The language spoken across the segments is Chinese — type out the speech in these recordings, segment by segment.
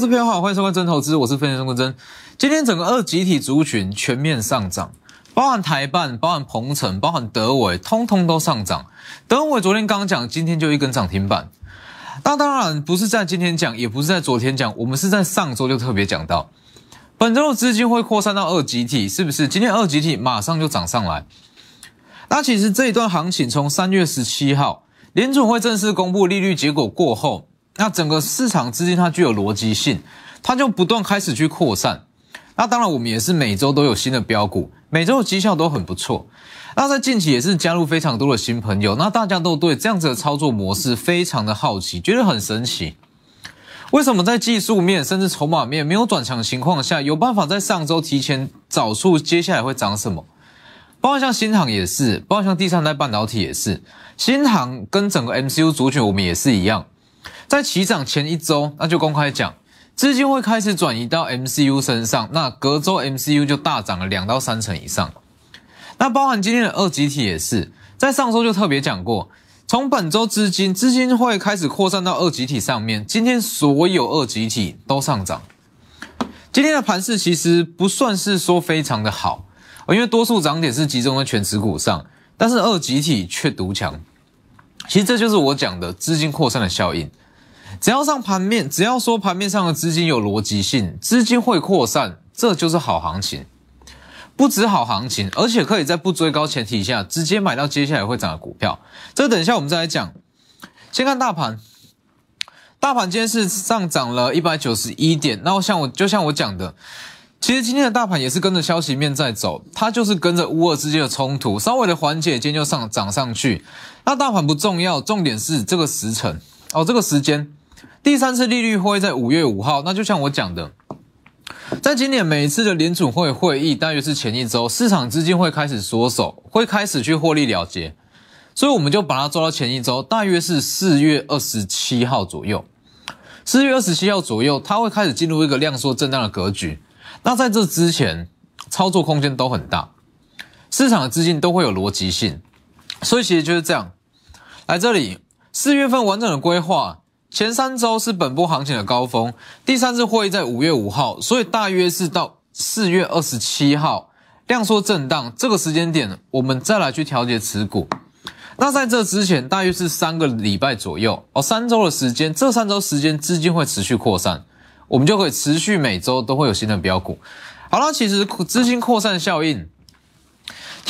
各位朋友好，欢迎收看真投资，我是分析师郭真。今天整个二集体族群全面上涨，包含台办、包含鹏程、包含德伟，通通都上涨。德伟昨天刚讲，今天就一根涨停板。那当然不是在今天讲，也不是在昨天讲，我们是在上周就特别讲到，本周的资金会扩散到二集体，是不是？今天二集体马上就涨上来。那其实这一段行情从三月十七号联总会正式公布利率结果过后，那整个市场资金它具有逻辑性，它就不断开始去扩散。那当然我们也是每周都有新的标股，每周的绩效都很不错。那在近期也是加入非常多的新朋友，那大家都对这样子的操作模式非常的好奇，觉得很神奇。为什么在技术面甚至筹码面没有转强的情况下，有办法在上周提前找出接下来会涨什么？包括像新航也是，包括像第三代半导体也是，新航跟整个 MCU 族群我们也是一样，在起涨前一周，那就公开讲，资金会开始转移到 MCU 身上，那隔周 MCU 就大涨了两到三成以上。那包含今天的二集体也是，在上周就特别讲过，从本周资金资金会开始扩散到二集体上面，今天所有二集体都上涨。今天的盘势其实不算是说非常的好。因为多数涨点是集中在全持股上，但是二集体却独强。其实这就是我讲的资金扩散的效应。只要上盘面，只要说盘面上的资金有逻辑性，资金会扩散，这就是好行情。不止好行情，而且可以在不追高前提下，直接买到接下来会涨的股票。这等一下我们再来讲。先看大盘，大盘今天是上涨了一百九十一点。那像我就像我讲的。其实今天的大盘也是跟着消息面在走，它就是跟着乌尔之间的冲突稍微的缓解，今天就上涨上去。那大盘不重要，重点是这个时辰哦，这个时间，第三次利率会在五月五号。那就像我讲的，在今年每一次的联储会会议，大约是前一周，市场资金会开始缩手，会开始去获利了结，所以我们就把它抓到前一周，大约是四月二十七号左右。四月二十七号左右，它会开始进入一个量缩震荡的格局。那在这之前，操作空间都很大，市场的资金都会有逻辑性，所以其实就是这样。来这里，四月份完整的规划，前三周是本波行情的高峰，第三次会议在五月五号，所以大约是到四月二十七号量缩震荡这个时间点，我们再来去调节持股。那在这之前，大约是三个礼拜左右哦，三周的时间，这三周时间资金会持续扩散。我们就可以持续每周都会有新的标股。好了，其实资金扩散效应，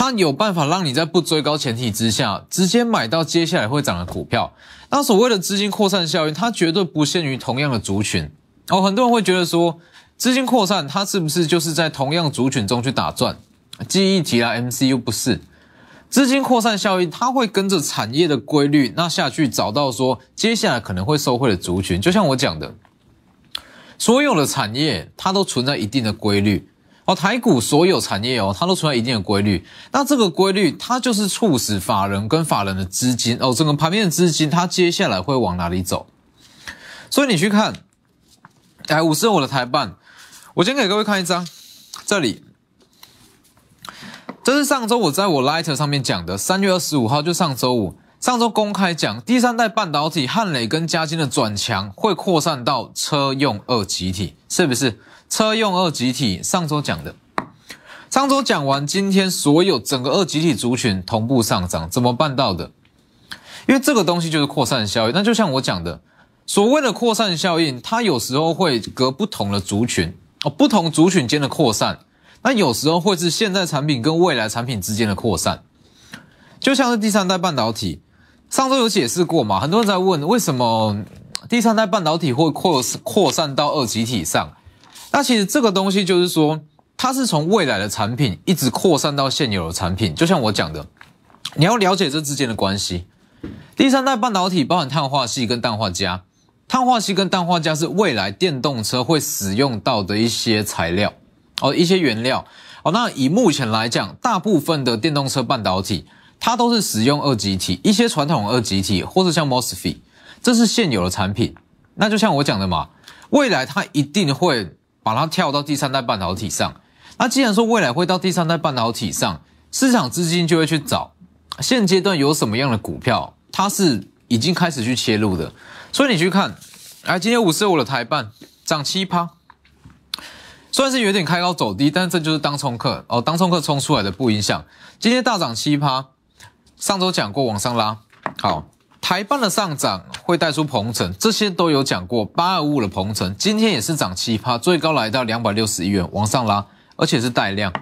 它有办法让你在不追高前提之下，直接买到接下来会涨的股票。那所谓的资金扩散效应，它绝对不限于同样的族群哦。很多人会觉得说，资金扩散，它是不是就是在同样族群中去打转？记忆体啊，MCU 不是。资金扩散效应，它会跟着产业的规律，那下去找到说接下来可能会受惠的族群。就像我讲的。所有的产业它都存在一定的规律台股所有产业哦，它都存在一定的规律。那这个规律它就是促使法人跟法人的资金哦，整个盘面的资金它接下来会往哪里走？所以你去看，哎，五十我的台办，我先给各位看一张，这里，这是上周我在我 Light 上面讲的，三月二十五号就上周五。上周公开讲，第三代半导体汉磊跟嘉金的转强会扩散到车用二极体，是不是？车用二极体上周讲的，上周讲完，今天所有整个二极体族群同步上涨，怎么办到的？因为这个东西就是扩散效应。那就像我讲的，所谓的扩散效应，它有时候会隔不同的族群哦，不同族群间的扩散，那有时候会是现在产品跟未来产品之间的扩散，就像是第三代半导体。上周有解释过嘛？很多人在问为什么第三代半导体会扩扩散到二极体上？那其实这个东西就是说，它是从未来的产品一直扩散到现有的产品。就像我讲的，你要了解这之间的关系。第三代半导体包含碳化系跟氮化镓，碳化系跟氮化镓是未来电动车会使用到的一些材料哦，一些原料哦。那以目前来讲，大部分的电动车半导体。它都是使用二极体，一些传统二极体，或者像 MOSFET，这是现有的产品。那就像我讲的嘛，未来它一定会把它跳到第三代半导体上。那既然说未来会到第三代半导体上，市场资金就会去找现阶段有什么样的股票，它是已经开始去切入的。所以你去看，哎今天五四五的台半，涨七趴，虽然是有点开高走低，但这就是当冲客哦，当冲客冲出来的不影响。今天大涨七趴，上周讲过往上拉，好，台半的上涨会带出鹏程，这些都有讲过。八二五的鹏程今天也是涨七趴，最高来到两百六十一元，往上拉，而且是带量。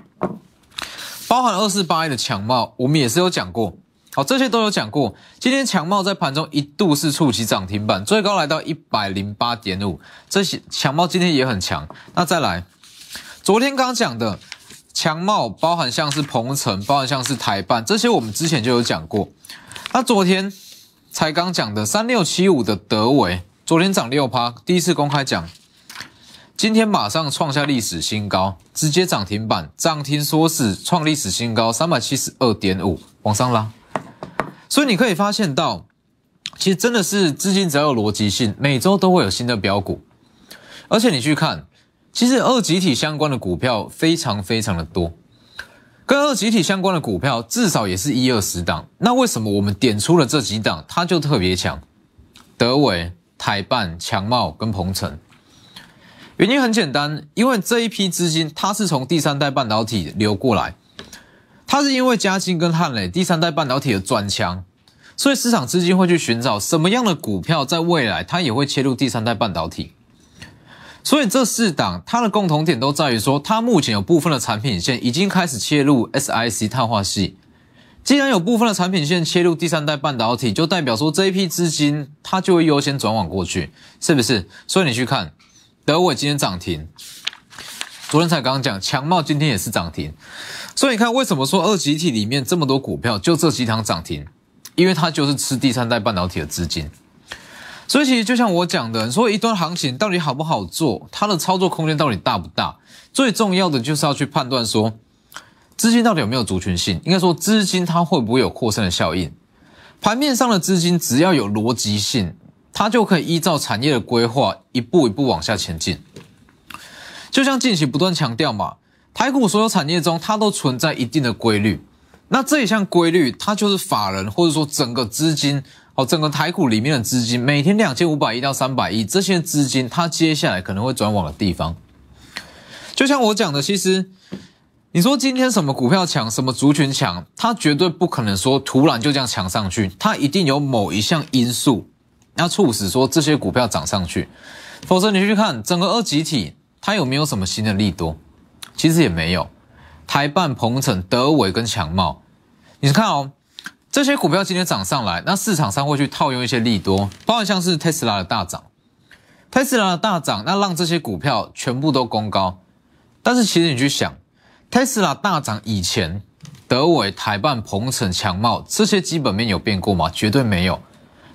包含二四八一的强茂，我们也是有讲过，好，这些都有讲过。今天强茂在盘中一度是触及涨停板，最高来到一百零八点五，这些强茂今天也很强。那再来，昨天刚讲的强茂，包含像是鹏程，包含像是台办，这些我们之前就有讲过。那昨天才刚讲的三六七五的德维，昨天涨六趴，第一次公开讲。今天马上创下历史新高，直接涨停板，涨停缩死，创历史新高三百七十二点五，往上拉。所以你可以发现到，其实真的是资金只要有逻辑性，每周都会有新的标股。而且你去看，其实二集体相关的股票非常非常的多，跟二集体相关的股票至少也是一二十档。那为什么我们点出了这几档，它就特别强？德伟、台办、强茂跟鹏程。原因很简单，因为这一批资金它是从第三代半导体流过来，它是因为嘉金跟汉磊第三代半导体的转强，所以市场资金会去寻找什么样的股票在未来它也会切入第三代半导体。所以这四档它的共同点都在于说，它目前有部分的产品线已经开始切入 SIC 碳化系。既然有部分的产品线切入第三代半导体，就代表说这一批资金它就会优先转往过去，是不是？所以你去看。德伟今天涨停，昨天才刚刚讲强茂今天也是涨停，所以你看为什么说二级体里面这么多股票就这几档涨停？因为它就是吃第三代半导体的资金。所以其实就像我讲的，说一段行情到底好不好做，它的操作空间到底大不大？最重要的就是要去判断说资金到底有没有族群性，应该说资金它会不会有扩散的效应？盘面上的资金只要有逻辑性。它就可以依照产业的规划，一步一步往下前进。就像近期不断强调嘛，台股所有产业中，它都存在一定的规律。那这一项规律，它就是法人或者说整个资金哦，整个台股里面的资金，每天两千五百亿到三百亿，这些资金它接下来可能会转往的地方。就像我讲的，其实你说今天什么股票强，什么族群强，它绝对不可能说突然就这样强上去，它一定有某一项因素。要促使说这些股票涨上去，否则你去看整个二级体，它有没有什么新的利多？其实也没有。台办、鹏程、德伟跟强茂，你看哦，这些股票今天涨上来，那市场上会去套用一些利多，包括像是特斯拉的大涨，特斯拉的大涨，那让这些股票全部都攻高。但是其实你去想，特斯拉大涨以前，德伟、台办、鹏程、强茂这些基本面有变过吗？绝对没有。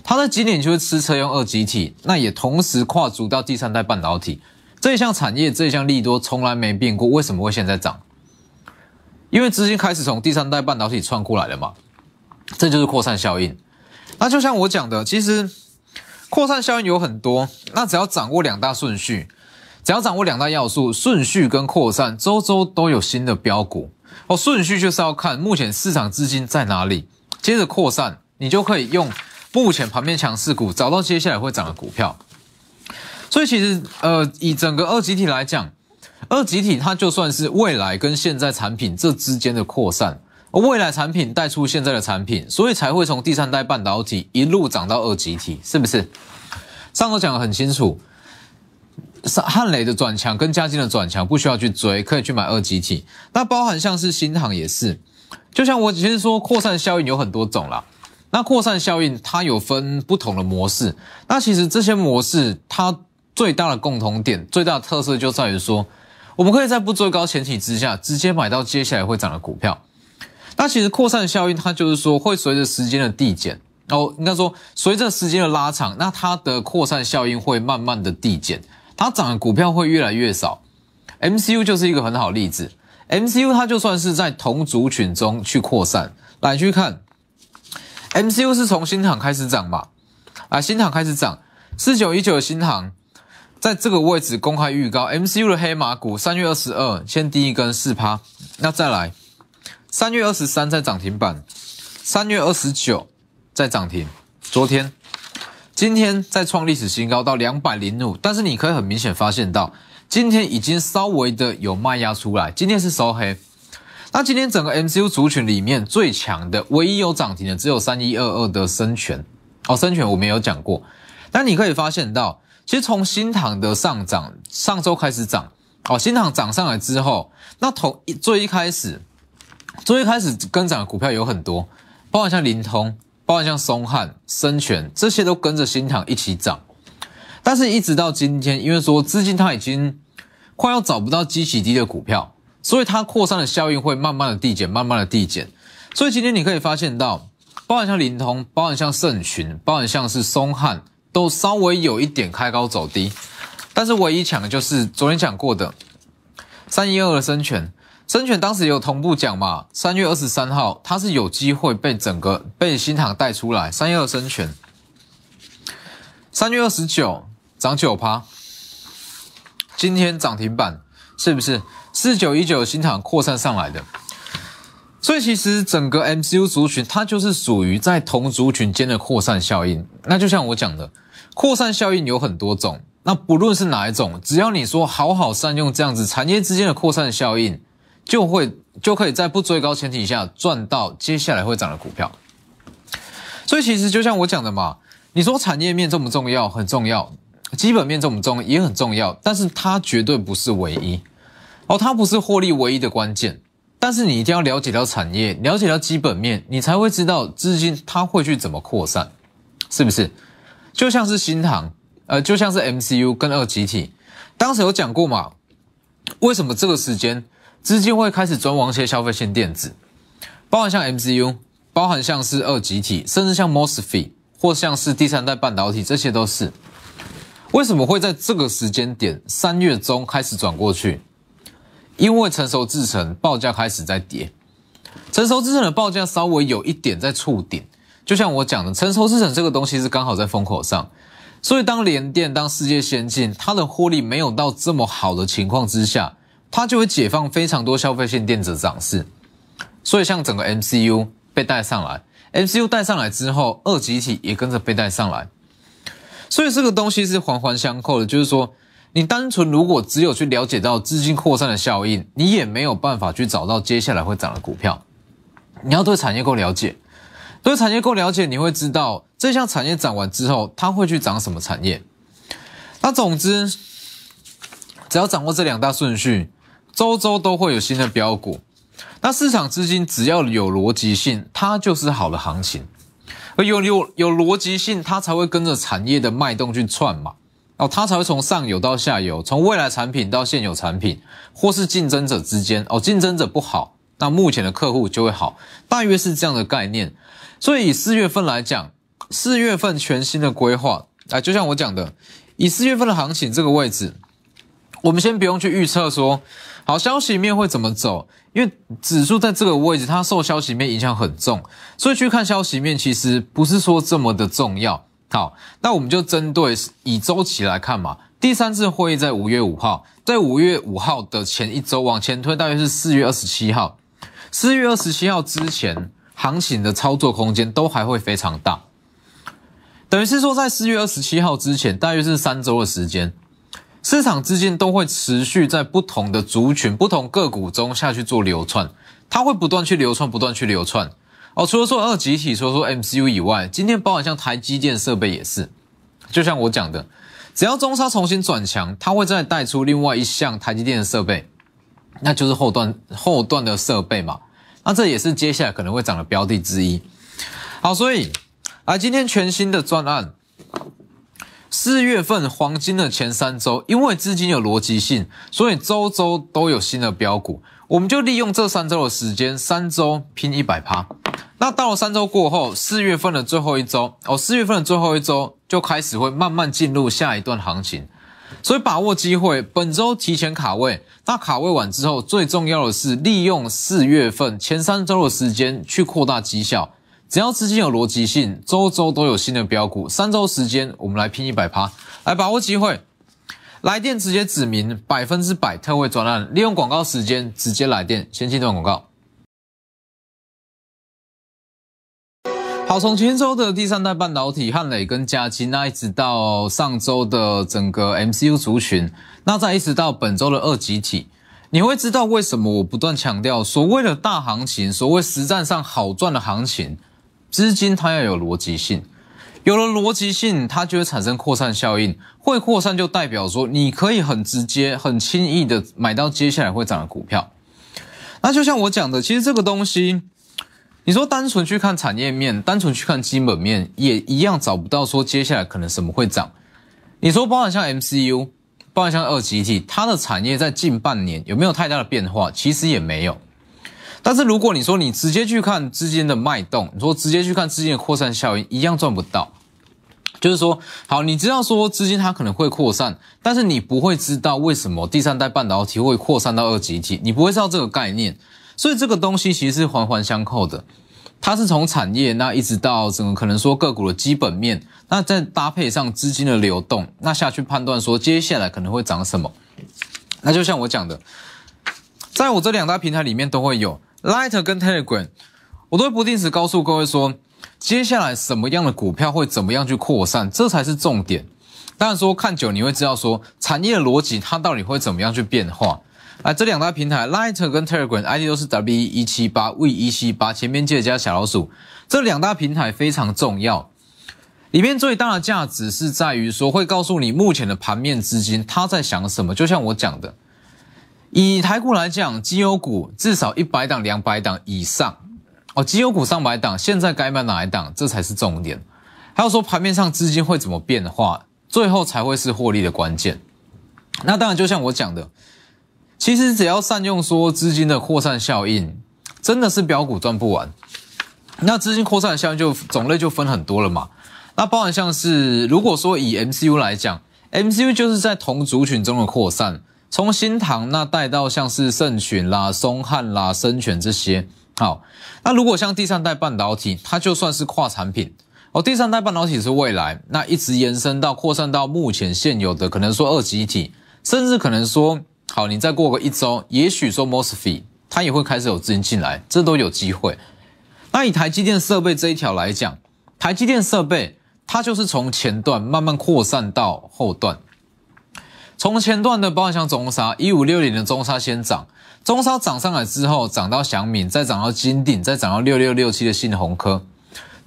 它的基点就是吃车用二极体，那也同时跨足到第三代半导体这一项产业，这一项利多从来没变过，为什么会现在涨？因为资金开始从第三代半导体串过来了嘛，这就是扩散效应。那就像我讲的，其实扩散效应有很多，那只要掌握两大顺序，只要掌握两大要素，顺序跟扩散，周周都有新的标股。哦，顺序就是要看目前市场资金在哪里，接着扩散，你就可以用。目前盘面强势股，找到接下来会涨的股票，所以其实呃，以整个二集体来讲，二集体它就算是未来跟现在产品这之间的扩散，未来产品带出现在的产品，所以才会从第三代半导体一路涨到二集体，是不是？上头讲的很清楚，汉汉雷的转强跟嘉金的转强不需要去追，可以去买二集体。那包含像是新航也是，就像我之前说扩散效应有很多种啦。那扩散效应它有分不同的模式，那其实这些模式它最大的共同点、最大的特色就在于说，我们可以在不追高前提之下，直接买到接下来会涨的股票。那其实扩散效应它就是说会随着时间的递减，哦，应该说随着时间的拉长，那它的扩散效应会慢慢的递减，它涨的股票会越来越少。MCU 就是一个很好例子，MCU 它就算是在同族群中去扩散，来去看。MCU 是从新塘开始涨嘛？啊，新塘开始涨，四九一九的新塘在这个位置公开预告，MCU 的黑马股三月二十二先第一根四趴，那再来三月二十三在涨停板，三月二十九在涨停，昨天今天再创历史新高到两百零五，但是你可以很明显发现到，今天已经稍微的有卖压出来，今天是收黑。那今天整个 MCU 族群里面最强的，唯一有涨停的只有三一二二的深全哦，深全我们有讲过。但你可以发现到，其实从新塘的上涨，上周开始涨哦，新塘涨上来之后，那头最一开始，最一开始跟涨的股票有很多，包括像灵通。包括像松汉、深泉这些都跟着新塘一起涨，但是一直到今天，因为说资金它已经快要找不到基企低的股票，所以它扩散的效应会慢慢的递减，慢慢的递减。所以今天你可以发现到，包含像灵通，包含像盛群，包含像是松汉，都稍微有一点开高走低，但是唯一强的就是昨天讲过的三一二的深全。深全当时有同步讲嘛，三月二十三号它是有机会被整个被新塘带出来。三月二深全，三月二十九涨九趴，今天涨停板是不是四九一九新塘扩散上来的？所以其实整个 MCU 族群它就是属于在同族群间的扩散效应。那就像我讲的，扩散效应有很多种，那不论是哪一种，只要你说好好善用这样子产业之间的扩散效应。就会就可以在不追高前提下赚到接下来会涨的股票，所以其实就像我讲的嘛，你说产业面重不重要？很重要，基本面重不重？也很重要，但是它绝对不是唯一哦，它不是获利唯一的关键。但是你一定要了解到产业，了解到基本面，你才会知道资金它会去怎么扩散，是不是？就像是新塘，呃，就像是 MCU 跟二集体，当时有讲过嘛，为什么这个时间？资金会开始转往一些消费性电子，包含像 MCU，包含像是二极体，甚至像 MOSFET 或像是第三代半导体，这些都是。为什么会在这个时间点三月中开始转过去？因为成熟制程报价开始在跌，成熟制程的报价稍微有一点在触顶。就像我讲的，成熟制程这个东西是刚好在风口上，所以当联电、当世界先进，它的获利没有到这么好的情况之下。它就会解放非常多消费性电子涨势，所以像整个 MCU 被带上来，MCU 带上来之后，二极体也跟着被带上来，所以这个东西是环环相扣的。就是说，你单纯如果只有去了解到资金扩散的效应，你也没有办法去找到接下来会涨的股票。你要对产业够了解，对产业够了解，你会知道这项产业涨完之后，它会去涨什么产业。那总之，只要掌握这两大顺序。周周都会有新的标股，那市场资金只要有逻辑性，它就是好的行情。而有有有逻辑性，它才会跟着产业的脉动去串嘛，哦，它才会从上游到下游，从未来产品到现有产品，或是竞争者之间，哦，竞争者不好，那目前的客户就会好，大约是这样的概念。所以以四月份来讲，四月份全新的规划，啊，就像我讲的，以四月份的行情这个位置，我们先不用去预测说。好，消息面会怎么走？因为指数在这个位置，它受消息面影响很重，所以去看消息面其实不是说这么的重要。好，那我们就针对以周期来看嘛。第三次会议在五月五号，在五月五号的前一周往前推，大约是四月二十七号。四月二十七号之前，行情的操作空间都还会非常大。等于是说，在四月二十七号之前，大约是三周的时间。市场资金都会持续在不同的族群、不同个股中下去做流窜，它会不断去流窜，不断去流窜。哦，除了说二集体，除了说 MCU 以外，今天包含像台积电设备也是，就像我讲的，只要中沙重新转强，它会再带出另外一项台积电的设备，那就是后段后段的设备嘛。那这也是接下来可能会涨的标的之一。好，所以啊，今天全新的专案。四月份黄金的前三周，因为资金有逻辑性，所以周周都有新的标股。我们就利用这三周的时间，三周拼一百趴。那到了三周过后，四月份的最后一周哦，四月份的最后一周就开始会慢慢进入下一段行情。所以把握机会，本周提前卡位。那卡位完之后，最重要的是利用四月份前三周的时间去扩大绩效。只要资金有逻辑性，周周都有新的标股。三周时间，我们来拼一百趴，来把握机会。来电直接指明百分之百特惠专案，利用广告时间直接来电。先进段广告。好，从前周的第三代半导体汉磊跟嘉基，那一直到上周的整个 MCU 族群，那再一直到本周的二极体，你会知道为什么我不断强调所谓的大行情，所谓实战上好赚的行情，资金它要有逻辑性，有了逻辑性，它就会产生扩散效应，会扩散就代表说你可以很直接、很轻易的买到接下来会涨的股票。那就像我讲的，其实这个东西。你说单纯去看产业面，单纯去看基本面，也一样找不到说接下来可能什么会涨。你说包含像 MCU，包含像二极体，它的产业在近半年有没有太大的变化？其实也没有。但是如果你说你直接去看资金的脉动，你说直接去看资金的扩散效应，一样赚不到。就是说，好，你知道说资金它可能会扩散，但是你不会知道为什么第三代半导体会扩散到二极体，你不会知道这个概念。所以这个东西其实是环环相扣的，它是从产业那一直到整个可能说个股的基本面，那再搭配上资金的流动，那下去判断说接下来可能会涨什么。那就像我讲的，在我这两大平台里面都会有 Lighter 跟 Telegram，我都会不定时告诉各位说，接下来什么样的股票会怎么样去扩散，这才是重点。当然说看久你会知道说产业的逻辑它到底会怎么样去变化。啊，这两大平台 Lighter 跟 Telegram ID 都是 W 一七八 V 一七八，前面记得加小老鼠。这两大平台非常重要，里面最大的价值是在于说，会告诉你目前的盘面资金它在想什么。就像我讲的，以台股来讲，绩优股至少一百档、两百档以上哦，绩优股上百档，现在该买哪一档，这才是重点。还有说盘面上资金会怎么变化，最后才会是获利的关键。那当然，就像我讲的。其实只要善用说资金的扩散效应，真的是标股赚不完。那资金扩散效应就种类就分很多了嘛。那包含像是如果说以 MCU 来讲，MCU 就是在同族群中的扩散，从新唐那带到像是盛群啦、松汉啦、深泉这些。好，那如果像第三代半导体，它就算是跨产品哦。第三代半导体是未来，那一直延伸到扩散到目前现有的，可能说二极体，甚至可能说。好，你再过个一周，也许说 Mosfet 它也会开始有资金进来，这都有机会。那以台积电设备这一条来讲，台积电设备它就是从前段慢慢扩散到后段，从前段的包含像中沙一五六零的中沙先涨，中沙涨上来之后涨到祥敏，再涨到金鼎，再涨到六六六七的信鸿科，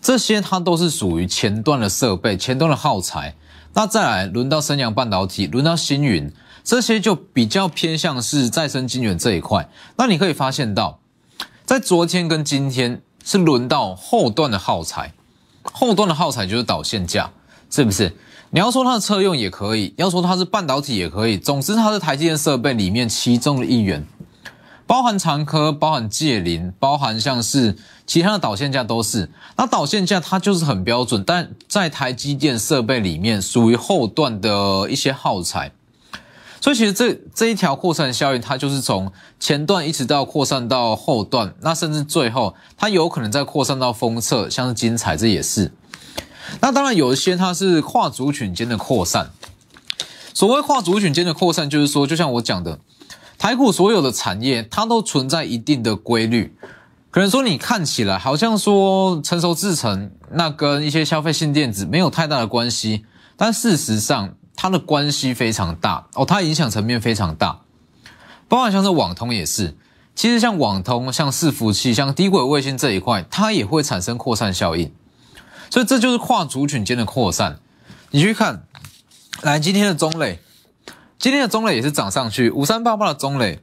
这些它都是属于前段的设备，前段的耗材。那再来轮到升阳半导体，轮到星云。这些就比较偏向是再生晶圆这一块，那你可以发现到，在昨天跟今天是轮到后段的耗材，后段的耗材就是导线架，是不是？你要说它的车用也可以，要说它是半导体也可以，总之它是台积电设备里面其中的一员，包含长科，包含界林，包含像是其他的导线架都是。那导线架它就是很标准，但在台积电设备里面属于后段的一些耗材。所以其实这这一条扩散效应，它就是从前段一直到扩散到后段，那甚至最后它有可能再扩散到封测，像是精彩，这也是。那当然有一些它是跨族群间的扩散。所谓跨族群间的扩散，就是说，就像我讲的，台股所有的产业它都存在一定的规律。可能说你看起来好像说成熟制程，那跟一些消费性电子没有太大的关系，但事实上。它的关系非常大哦，它影响层面非常大，包括像是网通也是。其实像网通、像伺服器、像低轨卫星这一块，它也会产生扩散效应。所以这就是跨族群间的扩散。你去看，来今天的中磊，今天的中磊也是涨上去，五三八八的中磊，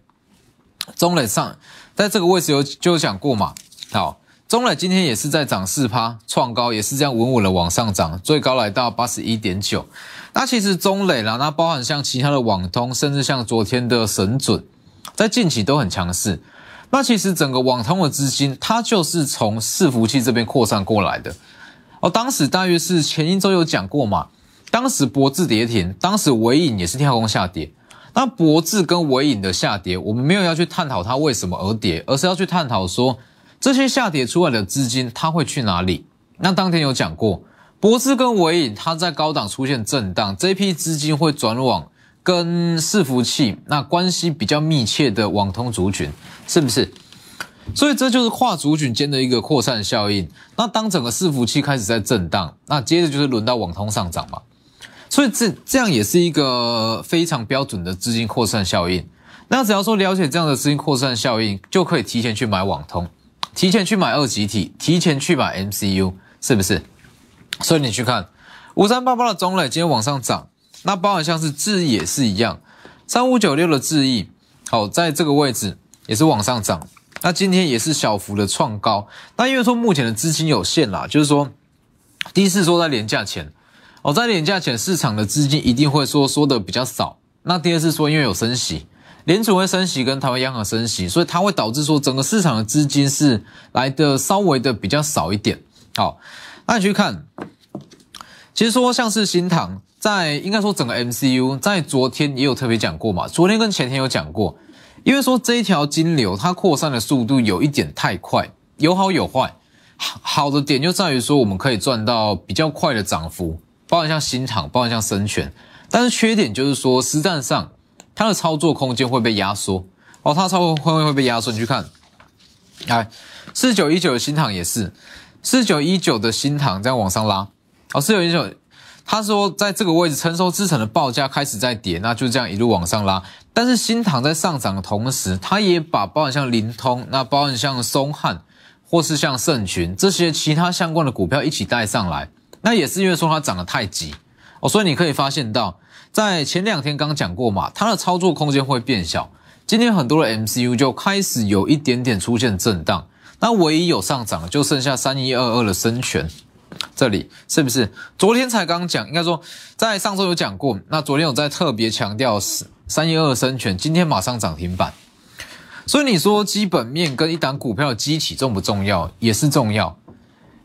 中磊上在这个位置有就有讲过嘛？好，中磊今天也是在涨四趴，创高也是这样稳稳的往上涨，最高来到八十一点九。那其实中磊啦，那包含像其他的网通，甚至像昨天的神准，在近期都很强势。那其实整个网通的资金，它就是从伺服器这边扩散过来的。哦，当时大约是前一周有讲过嘛，当时博智跌停，当时尾影也是跳空下跌。那博智跟尾影的下跌，我们没有要去探讨它为什么而跌，而是要去探讨说这些下跌出来的资金它会去哪里。那当天有讲过。博智跟尾影，它在高档出现震荡，这批资金会转往跟伺服器那关系比较密切的网通族群，是不是？所以这就是跨族群间的一个扩散效应。那当整个伺服器开始在震荡，那接着就是轮到网通上涨嘛。所以这这样也是一个非常标准的资金扩散效应。那只要说了解这样的资金扩散效应，就可以提前去买网通，提前去买二级体，提前去买 MCU，是不是？所以你去看五三八八的中磊今天往上涨，那包含像是智毅也是一样，三五九六的智毅，好在这个位置也是往上涨。那今天也是小幅的创高，那因为说目前的资金有限啦，就是说，第一次说在廉价前，哦，在廉价前市场的资金一定会说说的比较少。那第二次说因为有升息，联储会升息跟台湾央行升息，所以它会导致说整个市场的资金是来的稍微的比较少一点。好，那你去看，其实说像是新塘，在应该说整个 MCU 在昨天也有特别讲过嘛，昨天跟前天有讲过。因为说这一条金流它扩散的速度有一点太快，有好有坏。好的点就在于说我们可以赚到比较快的涨幅，包含像新厂，包含像深全。但是缺点就是说实战上它的操作空间会被压缩哦，它操作空间会被压缩。你去看，哎四九一九的新厂也是，四九一九的新厂这样往上拉哦，四九一九。他说，在这个位置承受之城的报价开始在跌，那就这样一路往上拉。但是新塘在上涨的同时，他也把包含像灵通、那包含像松汉或是像盛群这些其他相关的股票一起带上来。那也是因为说它涨得太急哦，所以你可以发现到，在前两天刚讲过嘛，它的操作空间会变小。今天很多的 MCU 就开始有一点点出现震荡，那唯一有上涨就剩下三一二二的深全。这里是不是昨天才刚讲？应该说在上周有讲过。那昨天有在特别强调是三一二生全，今天马上涨停板。所以你说基本面跟一档股票的基体重不重要？也是重要。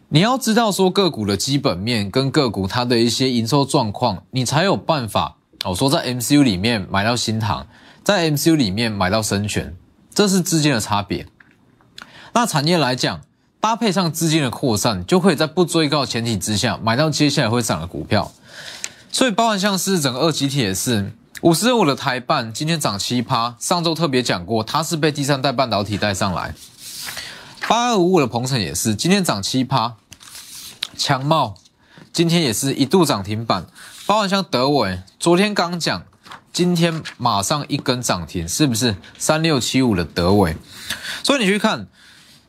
你要知道说个股的基本面跟个股它的一些营收状况，你才有办法哦。说在 MCU 里面买到新塘，在 MCU 里面买到生全，这是之间的差别。那产业来讲。搭配上资金的扩散，就可以在不追高前提之下买到接下来会涨的股票。所以，包含像是整个二级体也是五十五的台半今天涨七趴，上周特别讲过，它是被第三代半导体带上来。八二五五的鹏程也是今天涨七趴，强茂今天也是一度涨停板。包含像德伟，昨天刚讲，今天马上一根涨停，是不是三六七五的德伟？所以你去看。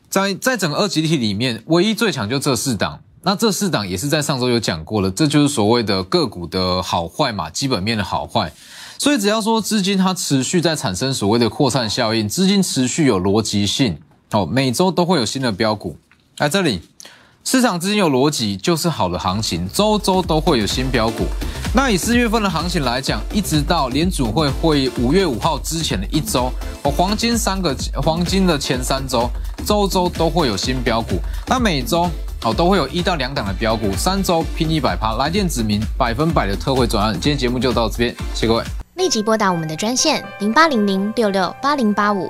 在在整个二级体里面，唯一最强就这四档。那这四档也是在上周有讲过了，这就是所谓的个股的好坏嘛，基本面的好坏。所以只要说资金它持续在产生所谓的扩散效应，资金持续有逻辑性，哦，每周都会有新的标股。来这里，市场资金有逻辑就是好的行情，周周都会有新标股。那以四月份的行情来讲，一直到联储会会五月五号之前的一周，哦，黄金三个黄金的前三周，周周都会有新标股。那每周哦都会有一到两档的标股，三周拼一百趴，来电指明百分百的特惠转案。今天节目就到这边，谢谢各位。立即拨打我们的专线零八零零六六八零八五。